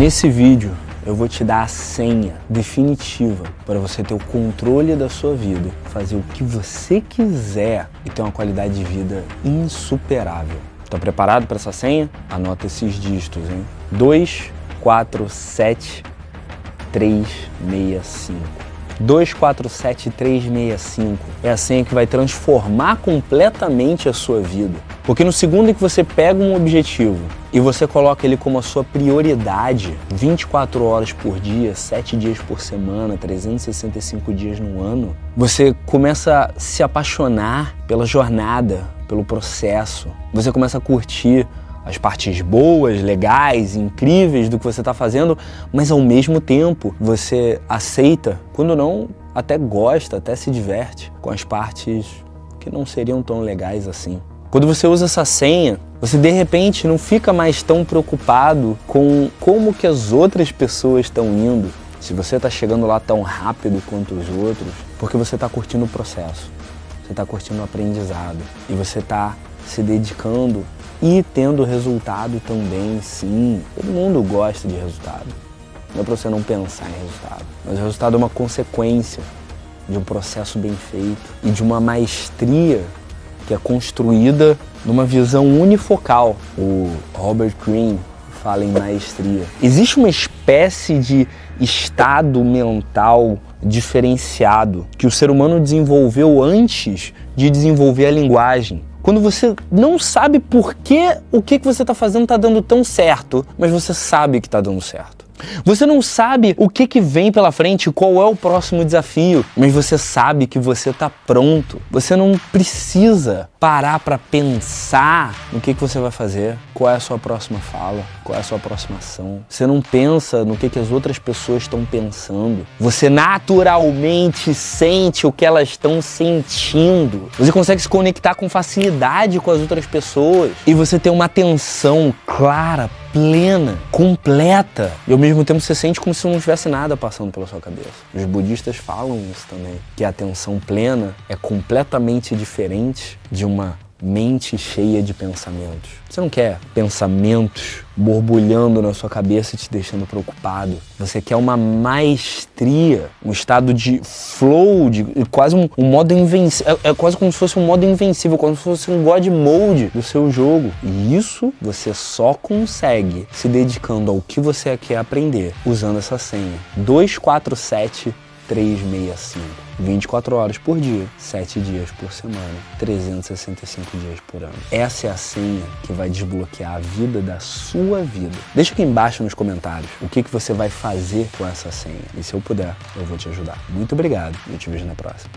Nesse vídeo eu vou te dar a senha definitiva para você ter o controle da sua vida, fazer o que você quiser e ter uma qualidade de vida insuperável. Tá preparado para essa senha? Anota esses dígitos, hein? 2, 4, 7, 3, 6, 5. 247365 é a senha que vai transformar completamente a sua vida. Porque no segundo em que você pega um objetivo e você coloca ele como a sua prioridade, 24 horas por dia, 7 dias por semana, 365 dias no ano, você começa a se apaixonar pela jornada, pelo processo. Você começa a curtir as partes boas, legais, incríveis do que você está fazendo, mas ao mesmo tempo você aceita, quando não, até gosta, até se diverte com as partes que não seriam tão legais assim. Quando você usa essa senha, você de repente não fica mais tão preocupado com como que as outras pessoas estão indo, se você está chegando lá tão rápido quanto os outros, porque você está curtindo o processo, você está curtindo o aprendizado e você está se dedicando e tendo resultado também, sim. Todo mundo gosta de resultado. Não é para você não pensar em resultado, mas o resultado é uma consequência de um processo bem feito e de uma maestria que é construída numa visão unifocal. O Robert Greene fala em maestria. Existe uma espécie de estado mental diferenciado que o ser humano desenvolveu antes de desenvolver a linguagem. Quando você não sabe por que o que, que você está fazendo está dando tão certo, mas você sabe que está dando certo. Você não sabe o que, que vem pela frente, qual é o próximo desafio, mas você sabe que você está pronto. Você não precisa parar para pensar no que, que você vai fazer, qual é a sua próxima fala, qual é a sua próxima ação. Você não pensa no que, que as outras pessoas estão pensando. Você naturalmente sente o que elas estão sentindo. Você consegue se conectar com facilidade com as outras pessoas e você tem uma atenção clara, plena, completa. E ao mesmo tempo você sente como se não tivesse nada passando pela sua cabeça. Os budistas falam isso também, que a atenção plena é completamente diferente de uma mente cheia de pensamentos. Você não quer pensamentos borbulhando na sua cabeça e te deixando preocupado. Você quer uma maestria, um estado de flow, de quase um, um modo invencível. É, é, quase como se fosse um modo invencível, como se fosse um God Mode do seu jogo. E isso você só consegue se dedicando ao que você quer aprender usando essa senha. 247 365. 24 horas por dia, 7 dias por semana, 365 dias por ano. Essa é a senha que vai desbloquear a vida da sua vida. Deixa aqui embaixo nos comentários o que, que você vai fazer com essa senha. E se eu puder, eu vou te ajudar. Muito obrigado e eu te vejo na próxima.